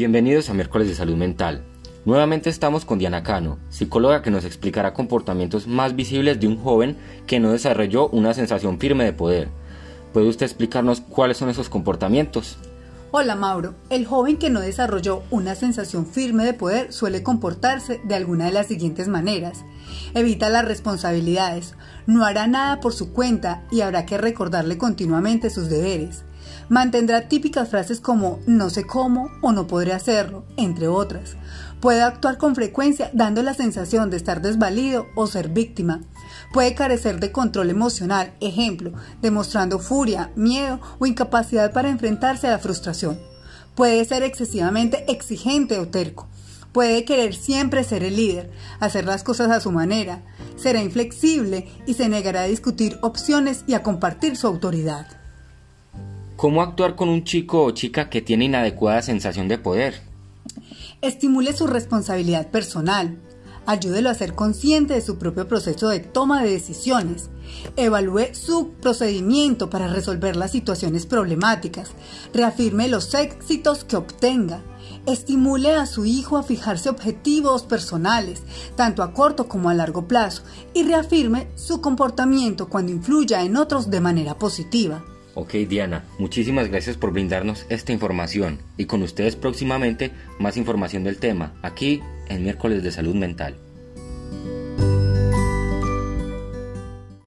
Bienvenidos a Miércoles de Salud Mental. Nuevamente estamos con Diana Cano, psicóloga que nos explicará comportamientos más visibles de un joven que no desarrolló una sensación firme de poder. ¿Puede usted explicarnos cuáles son esos comportamientos? Hola Mauro, el joven que no desarrolló una sensación firme de poder suele comportarse de alguna de las siguientes maneras. Evita las responsabilidades, no hará nada por su cuenta y habrá que recordarle continuamente sus deberes. Mantendrá típicas frases como no sé cómo o no podré hacerlo, entre otras. Puede actuar con frecuencia dando la sensación de estar desvalido o ser víctima. Puede carecer de control emocional, ejemplo, demostrando furia, miedo o incapacidad para enfrentarse a la frustración. Puede ser excesivamente exigente o terco. Puede querer siempre ser el líder, hacer las cosas a su manera. Será inflexible y se negará a discutir opciones y a compartir su autoridad. ¿Cómo actuar con un chico o chica que tiene inadecuada sensación de poder? Estimule su responsabilidad personal. Ayúdelo a ser consciente de su propio proceso de toma de decisiones. Evalúe su procedimiento para resolver las situaciones problemáticas. Reafirme los éxitos que obtenga. Estimule a su hijo a fijarse objetivos personales, tanto a corto como a largo plazo, y reafirme su comportamiento cuando influya en otros de manera positiva. Ok Diana, muchísimas gracias por brindarnos esta información y con ustedes próximamente más información del tema, aquí en miércoles de salud mental.